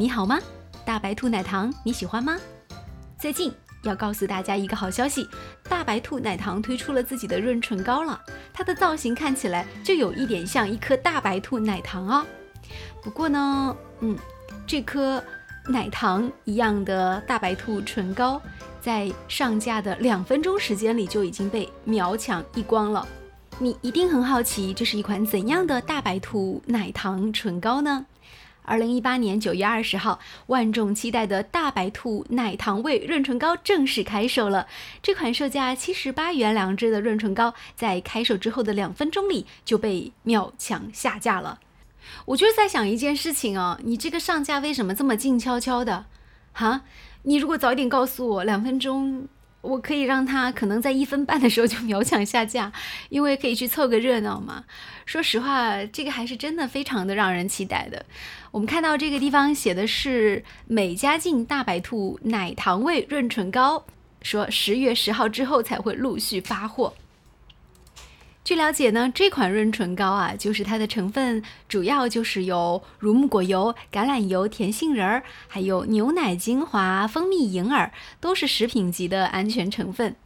你好吗？大白兔奶糖你喜欢吗？最近要告诉大家一个好消息，大白兔奶糖推出了自己的润唇膏了，它的造型看起来就有一点像一颗大白兔奶糖哦。不过呢，嗯，这颗奶糖一样的大白兔唇膏，在上架的两分钟时间里就已经被秒抢一光了。你一定很好奇，这是一款怎样的大白兔奶糖唇膏呢？二零一八年九月二十号，万众期待的大白兔奶糖味润唇膏正式开售了。这款售价七十八元两支的润唇膏，在开售之后的两分钟里就被秒抢下架了。我就是在想一件事情哦，你这个上架为什么这么静悄悄的？哈，你如果早一点告诉我，两分钟。我可以让他可能在一分半的时候就秒抢下架，因为可以去凑个热闹嘛。说实话，这个还是真的非常的让人期待的。我们看到这个地方写的是美加净大白兔奶糖味润唇膏，说十月十号之后才会陆续发货。据了解呢，这款润唇膏啊，就是它的成分主要就是有乳木果油、橄榄油、甜杏仁儿，还有牛奶精华、蜂蜜银耳，都是食品级的安全成分。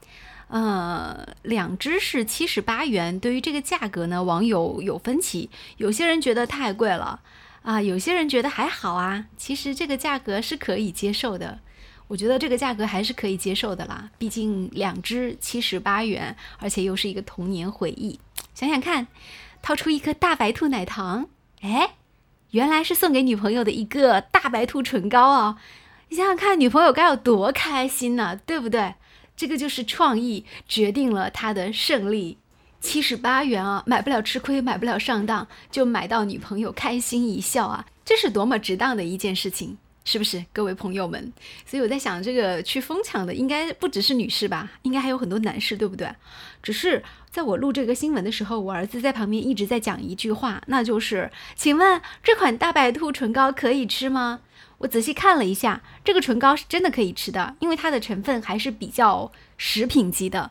呃，两支是七十八元。对于这个价格呢，网友有分歧，有些人觉得太贵了啊，有些人觉得还好啊。其实这个价格是可以接受的。我觉得这个价格还是可以接受的啦，毕竟两支七十八元，而且又是一个童年回忆。想想看，掏出一颗大白兔奶糖，哎，原来是送给女朋友的一个大白兔唇膏啊！你想想看，女朋友该有多开心呢，对不对？这个就是创意决定了他的胜利。七十八元啊，买不了吃亏，买不了上当，就买到女朋友开心一笑啊，这是多么值当的一件事情。是不是各位朋友们？所以我在想，这个去疯抢的应该不只是女士吧？应该还有很多男士，对不对？只是在我录这个新闻的时候，我儿子在旁边一直在讲一句话，那就是：“请问这款大白兔唇膏可以吃吗？”我仔细看了一下，这个唇膏是真的可以吃的，因为它的成分还是比较食品级的。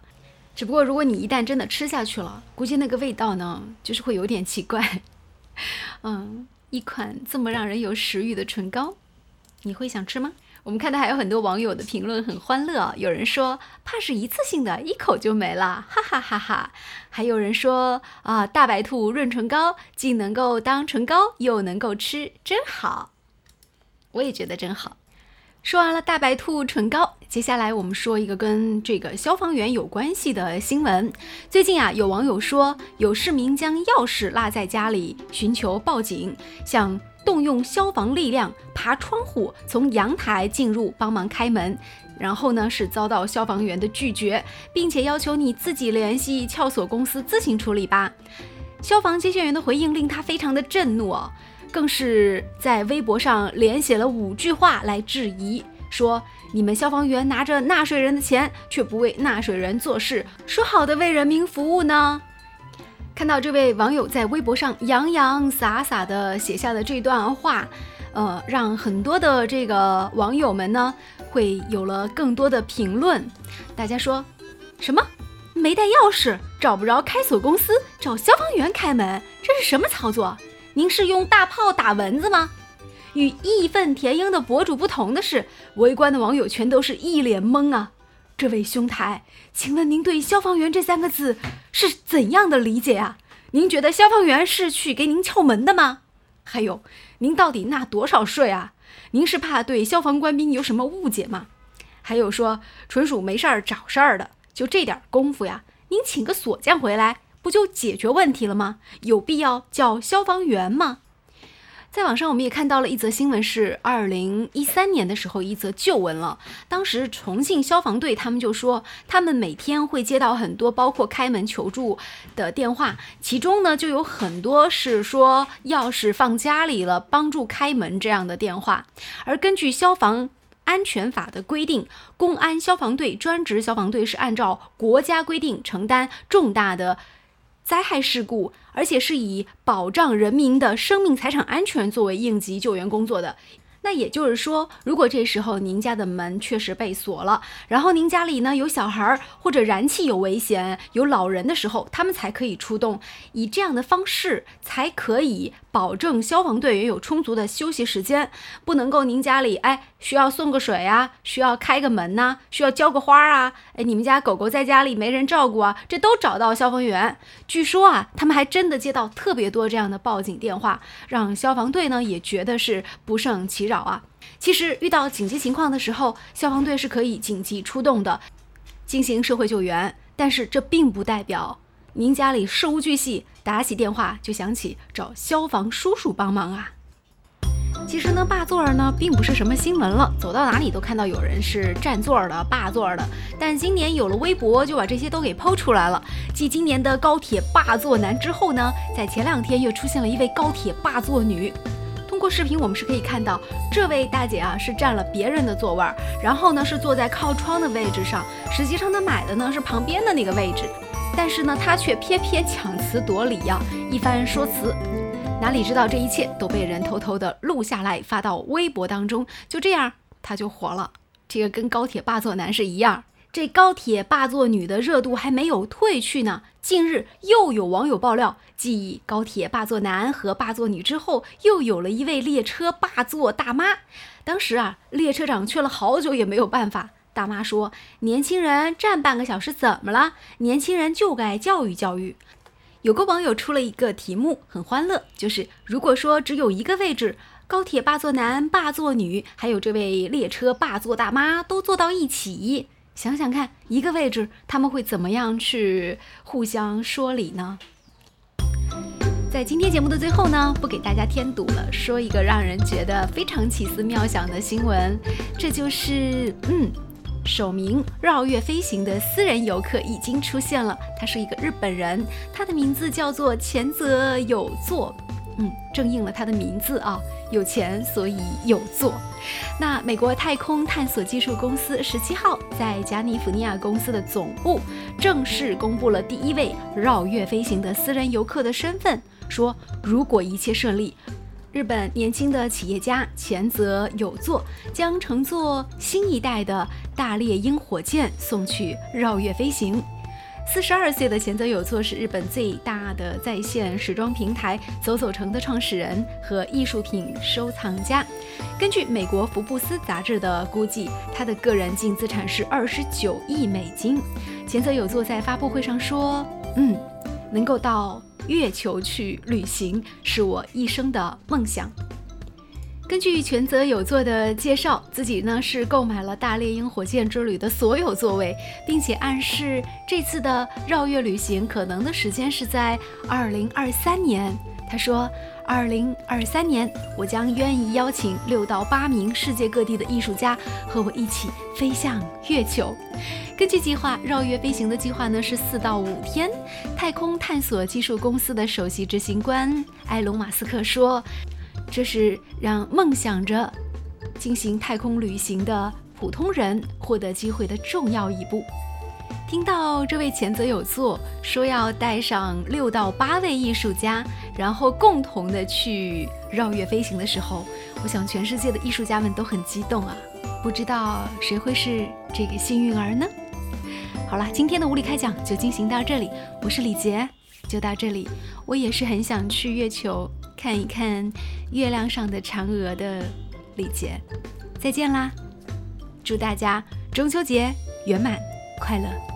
只不过如果你一旦真的吃下去了，估计那个味道呢，就是会有点奇怪。嗯，一款这么让人有食欲的唇膏。你会想吃吗？我们看到还有很多网友的评论很欢乐，有人说怕是一次性的，一口就没了，哈哈哈哈。还有人说啊，大白兔润唇膏既能够当唇膏，又能够吃，真好。我也觉得真好。说完了大白兔唇膏，接下来我们说一个跟这个消防员有关系的新闻。最近啊，有网友说有市民将钥匙落在家里，寻求报警，向。动用消防力量爬窗户，从阳台进入帮忙开门，然后呢是遭到消防员的拒绝，并且要求你自己联系撬锁公司自行处理吧。消防接线员的回应令他非常的震怒哦，更是在微博上连写了五句话来质疑，说你们消防员拿着纳税人的钱，却不为纳税人做事，说好的为人民服务呢？看到这位网友在微博上洋洋洒洒的写下的这段话，呃，让很多的这个网友们呢会有了更多的评论。大家说什么？没带钥匙，找不着开锁公司，找消防员开门，这是什么操作？您是用大炮打蚊子吗？与义愤填膺的博主不同的是，围观的网友全都是一脸懵啊。这位兄台，请问您对“消防员”这三个字是怎样的理解啊？您觉得消防员是去给您撬门的吗？还有，您到底纳多少税啊？您是怕对消防官兵有什么误解吗？还有说纯属没事儿找事儿的，就这点功夫呀？您请个锁匠回来，不就解决问题了吗？有必要叫消防员吗？在网上，我们也看到了一则新闻，是二零一三年的时候一则旧闻了。当时重庆消防队他们就说，他们每天会接到很多包括开门求助的电话，其中呢就有很多是说钥匙放家里了，帮助开门这样的电话。而根据消防安全法的规定，公安消防队专职消防队是按照国家规定承担重大的。灾害事故，而且是以保障人民的生命财产安全作为应急救援工作的。那也就是说，如果这时候您家的门确实被锁了，然后您家里呢有小孩儿或者燃气有危险、有老人的时候，他们才可以出动，以这样的方式才可以保证消防队员有充足的休息时间。不能够您家里哎需要送个水啊，需要开个门呐，需要浇个花啊，哎你们家狗狗在家里没人照顾啊，这都找到消防员。据说啊，他们还真的接到特别多这样的报警电话，让消防队呢也觉得是不胜其扰找啊。其实遇到紧急情况的时候，消防队是可以紧急出动的，进行社会救援。但是这并不代表您家里事无巨细，打起电话就想起找消防叔叔帮忙啊。其实呢，霸座儿呢并不是什么新闻了，走到哪里都看到有人是占座儿的、霸座儿的。但今年有了微博，就把这些都给抛出来了。继今年的高铁霸座男之后呢，在前两天又出现了一位高铁霸座女。过视频，我们是可以看到，这位大姐啊是占了别人的座位儿，然后呢是坐在靠窗的位置上。实际上她买的呢是旁边的那个位置，但是呢她却偏偏强词夺理呀，一番说辞。哪里知道这一切都被人偷偷的录下来发到微博当中，就这样他就火了。这个跟高铁霸座男是一样，这高铁霸座女的热度还没有退去呢。近日又有网友爆料，继高铁霸座男和霸座女之后，又有了一位列车霸座大妈。当时啊，列车长劝了好久也没有办法。大妈说：“年轻人站半个小时怎么了？年轻人就该教育教育。”有个网友出了一个题目，很欢乐，就是如果说只有一个位置，高铁霸座男、霸座女，还有这位列车霸座大妈都坐到一起，想想看，一个位置他们会怎么样去互相说理呢？在今天节目的最后呢，不给大家添堵了，说一个让人觉得非常奇思妙想的新闻，这就是嗯。首名绕月飞行的私人游客已经出现了，他是一个日本人，他的名字叫做前泽有作，嗯，正应了他的名字啊，有钱所以有座。那美国太空探索技术公司十七号在加利福尼亚公司的总部正式公布了第一位绕月飞行的私人游客的身份，说如果一切顺利。日本年轻的企业家前泽有作将乘坐新一代的大猎鹰火箭送去绕月飞行。四十二岁的前泽有作是日本最大的在线时装平台走走城的创始人和艺术品收藏家。根据美国福布斯杂志的估计，他的个人净资产是二十九亿美金。前泽有作在发布会上说：“嗯，能够到。”月球去旅行是我一生的梦想。根据全泽有作的介绍，自己呢是购买了大猎鹰火箭之旅的所有座位，并且暗示这次的绕月旅行可能的时间是在二零二三年。他说：“二零二三年，我将愿意邀请六到八名世界各地的艺术家和我一起飞向月球。”根据计划，绕月飞行的计划呢是四到五天。太空探索技术公司的首席执行官埃隆·马斯克说：“这是让梦想着进行太空旅行的普通人获得机会的重要一步。”听到这位前泽有作说要带上六到八位艺术家，然后共同的去绕月飞行的时候，我想全世界的艺术家们都很激动啊！不知道谁会是这个幸运儿呢？好了，今天的无理开讲就进行到这里，我是李杰，就到这里。我也是很想去月球看一看月亮上的嫦娥的礼节，再见啦！祝大家中秋节圆满快乐！